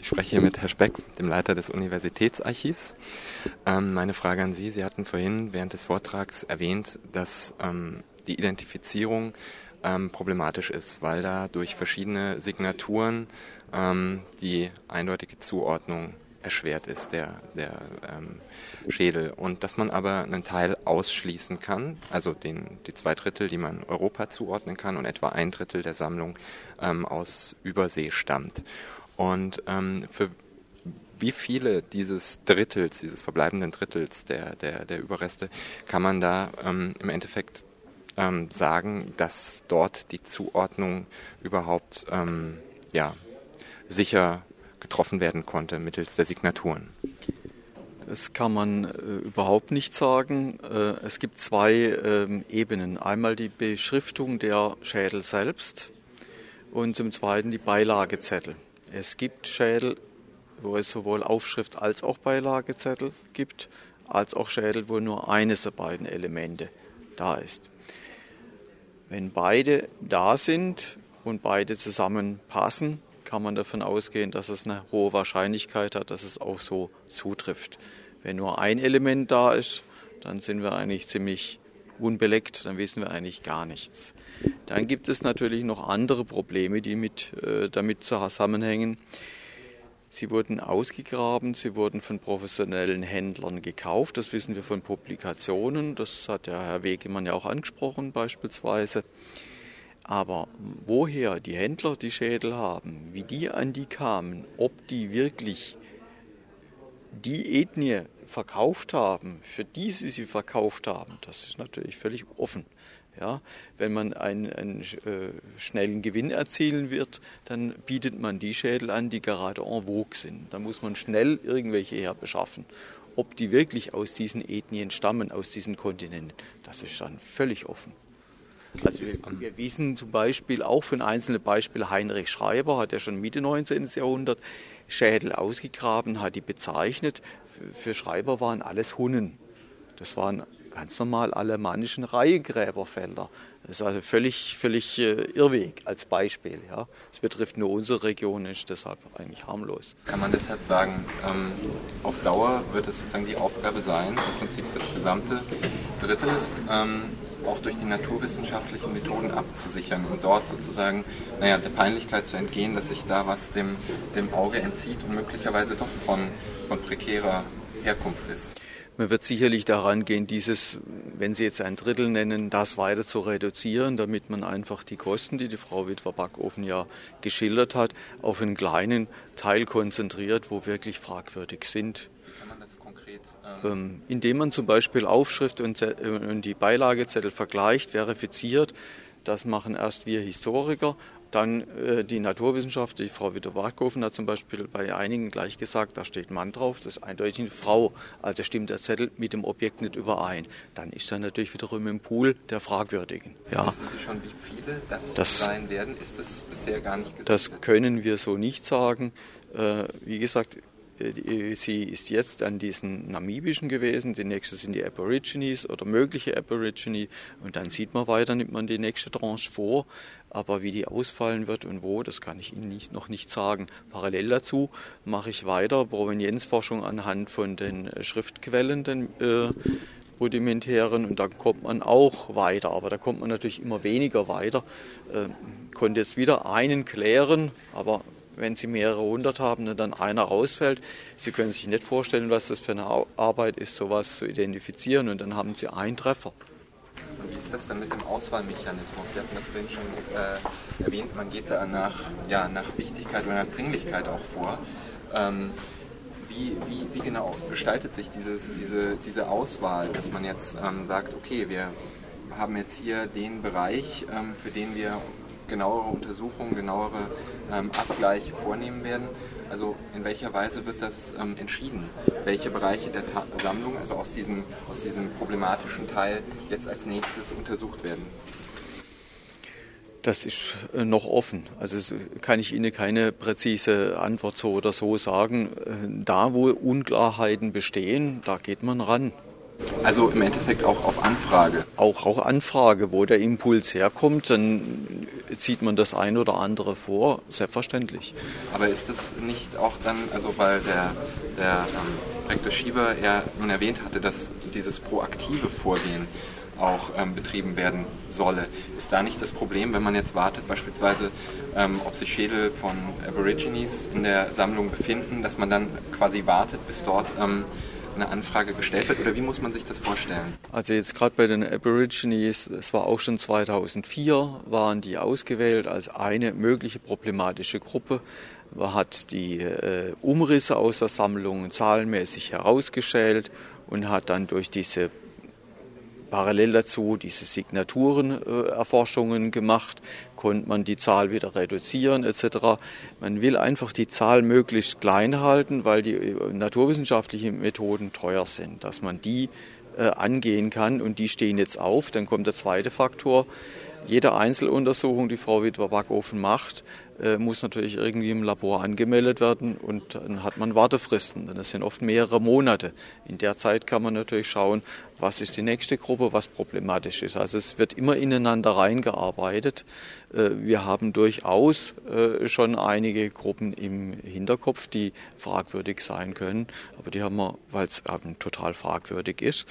Ich spreche hier mit Herrn Speck, dem Leiter des Universitätsarchivs. Ähm, meine Frage an Sie, Sie hatten vorhin während des Vortrags erwähnt, dass ähm, die Identifizierung ähm, problematisch ist, weil da durch verschiedene Signaturen ähm, die eindeutige Zuordnung erschwert ist, der, der ähm, Schädel. Und dass man aber einen Teil ausschließen kann, also den, die zwei Drittel, die man Europa zuordnen kann und etwa ein Drittel der Sammlung ähm, aus Übersee stammt. Und ähm, für wie viele dieses Drittels, dieses verbleibenden Drittels der, der, der Überreste, kann man da ähm, im Endeffekt ähm, sagen, dass dort die Zuordnung überhaupt ähm, ja, sicher getroffen werden konnte mittels der Signaturen? Das kann man äh, überhaupt nicht sagen. Äh, es gibt zwei äh, Ebenen. Einmal die Beschriftung der Schädel selbst und zum Zweiten die Beilagezettel. Es gibt Schädel, wo es sowohl Aufschrift als auch Beilagezettel gibt, als auch Schädel, wo nur eines der beiden Elemente da ist. Wenn beide da sind und beide zusammenpassen, kann man davon ausgehen, dass es eine hohe Wahrscheinlichkeit hat, dass es auch so zutrifft. Wenn nur ein Element da ist, dann sind wir eigentlich ziemlich unbeleckt, dann wissen wir eigentlich gar nichts. Dann gibt es natürlich noch andere Probleme, die mit, äh, damit zusammenhängen. Sie wurden ausgegraben, sie wurden von professionellen Händlern gekauft, das wissen wir von Publikationen, das hat der Herr Wegemann ja auch angesprochen beispielsweise. Aber woher die Händler die Schädel haben, wie die an die kamen, ob die wirklich die Ethnie verkauft haben, für die sie sie verkauft haben, das ist natürlich völlig offen. Ja, wenn man einen, einen äh, schnellen Gewinn erzielen wird, dann bietet man die Schädel an, die gerade en vogue sind. Da muss man schnell irgendwelche herbeschaffen. Ob die wirklich aus diesen Ethnien stammen, aus diesen Kontinenten, das ist dann völlig offen. Also wir, wir wissen zum Beispiel auch von einzelnen Beispielen, Heinrich Schreiber hat ja schon Mitte 19. Jahrhundert Schädel ausgegraben, hat die bezeichnet. Für Schreiber waren alles Hunnen. Das waren ganz normal alemannischen Reihengräberfelder. Das ist also völlig, völlig äh, Irrweg als Beispiel. Ja. Das betrifft nur unsere Region, ist deshalb eigentlich harmlos. Kann man deshalb sagen, ähm, auf Dauer wird es sozusagen die Aufgabe sein, im Prinzip das gesamte Drittel ähm, auch durch die naturwissenschaftlichen Methoden abzusichern und dort sozusagen naja, der Peinlichkeit zu entgehen, dass sich da was dem, dem Auge entzieht und möglicherweise doch von, von prekärer Herkunft ist. Man wird sicherlich daran gehen, dieses, wenn Sie jetzt ein Drittel nennen, das weiter zu reduzieren, damit man einfach die Kosten, die die Frau Witwer-Backofen ja geschildert hat, auf einen kleinen Teil konzentriert, wo wirklich fragwürdig sind. Ähm, ähm, indem man zum Beispiel Aufschrift und, und die Beilagezettel vergleicht, verifiziert, das machen erst wir Historiker dann äh, die Naturwissenschaft, die Frau Witter-Wartkofen hat zum Beispiel bei einigen gleich gesagt, da steht Mann drauf, das ist eindeutig eine Frau. Also stimmt der Zettel mit dem Objekt nicht überein. Dann ist er natürlich wiederum im Pool der Fragwürdigen. Ja. Wissen Sie schon, wie viele das, das sein werden? Ist das bisher gar nicht gesagt? Das können wir so nicht sagen. Äh, wie gesagt, äh, sie ist jetzt an diesen namibischen gewesen, die nächste sind die Aborigines oder mögliche Aborigine. Und dann sieht man weiter, nimmt man die nächste Tranche vor, aber wie die ausfallen wird und wo, das kann ich Ihnen nicht, noch nicht sagen. Parallel dazu mache ich weiter Provenienzforschung anhand von den äh, Schriftquellen, den äh, rudimentären. Und da kommt man auch weiter, aber da kommt man natürlich immer weniger weiter. Äh, konnte jetzt wieder einen klären, aber wenn Sie mehrere hundert haben und dann einer rausfällt. Sie können sich nicht vorstellen, was das für eine Arbeit ist, sowas zu identifizieren und dann haben Sie einen Treffer. Und wie ist das dann mit dem Auswahlmechanismus? Sie hatten das vorhin schon äh, erwähnt, man geht da nach, ja, nach Wichtigkeit oder nach Dringlichkeit auch vor. Ähm, wie, wie, wie, genau gestaltet sich dieses, diese, diese Auswahl, dass man jetzt ähm, sagt, okay, wir haben jetzt hier den Bereich, ähm, für den wir genauere Untersuchungen, genauere ähm, Abgleiche vornehmen werden. Also in welcher Weise wird das ähm, entschieden, welche Bereiche der Ta Sammlung, also aus diesem, aus diesem problematischen Teil, jetzt als nächstes untersucht werden? Das ist äh, noch offen. Also kann ich Ihnen keine präzise Antwort so oder so sagen. Äh, da, wo Unklarheiten bestehen, da geht man ran. Also im Endeffekt auch auf Anfrage. Auch, auch Anfrage, wo der Impuls herkommt, dann zieht man das ein oder andere vor, selbstverständlich. Aber ist das nicht auch dann, also weil der, der ähm, Rektor Schieber ja nun erwähnt hatte, dass dieses proaktive Vorgehen auch ähm, betrieben werden solle. Ist da nicht das Problem, wenn man jetzt wartet, beispielsweise, ähm, ob sich Schädel von Aborigines in der Sammlung befinden, dass man dann quasi wartet, bis dort ähm, eine Anfrage gestellt wird? Oder wie muss man sich das vorstellen? Also jetzt gerade bei den Aborigines, es war auch schon 2004, waren die ausgewählt als eine mögliche problematische Gruppe. Man hat die äh, Umrisse aus der Sammlung zahlenmäßig herausgeschält und hat dann durch diese parallel dazu diese Signaturenerforschungen gemacht, konnte man die Zahl wieder reduzieren etc. Man will einfach die Zahl möglichst klein halten, weil die äh, naturwissenschaftlichen Methoden teuer sind, dass man die äh, angehen kann und die stehen jetzt auf. Dann kommt der zweite Faktor. Jede Einzeluntersuchung, die Frau Witwer-Backofen macht, äh, muss natürlich irgendwie im Labor angemeldet werden und dann hat man Wartefristen. Das sind oft mehrere Monate. In der Zeit kann man natürlich schauen, was ist die nächste Gruppe, was problematisch ist. Also es wird immer ineinander reingearbeitet. Äh, wir haben durchaus äh, schon einige Gruppen im Hinterkopf, die fragwürdig sein können, aber die haben wir, weil es eben total fragwürdig ist,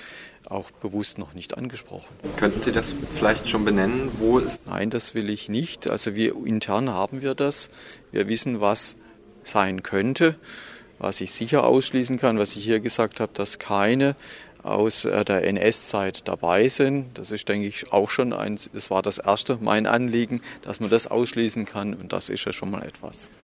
auch bewusst noch nicht angesprochen. Könnten Sie das vielleicht schon benennen? Wo ist Nein, das will ich nicht. Also wir intern haben wir das. Wir wissen, was sein könnte. Was ich sicher ausschließen kann, was ich hier gesagt habe, dass keine aus äh, der NS-Zeit dabei sind. Das ist, denke ich, auch schon ein, das war das erste mein Anliegen, dass man das ausschließen kann und das ist ja schon mal etwas.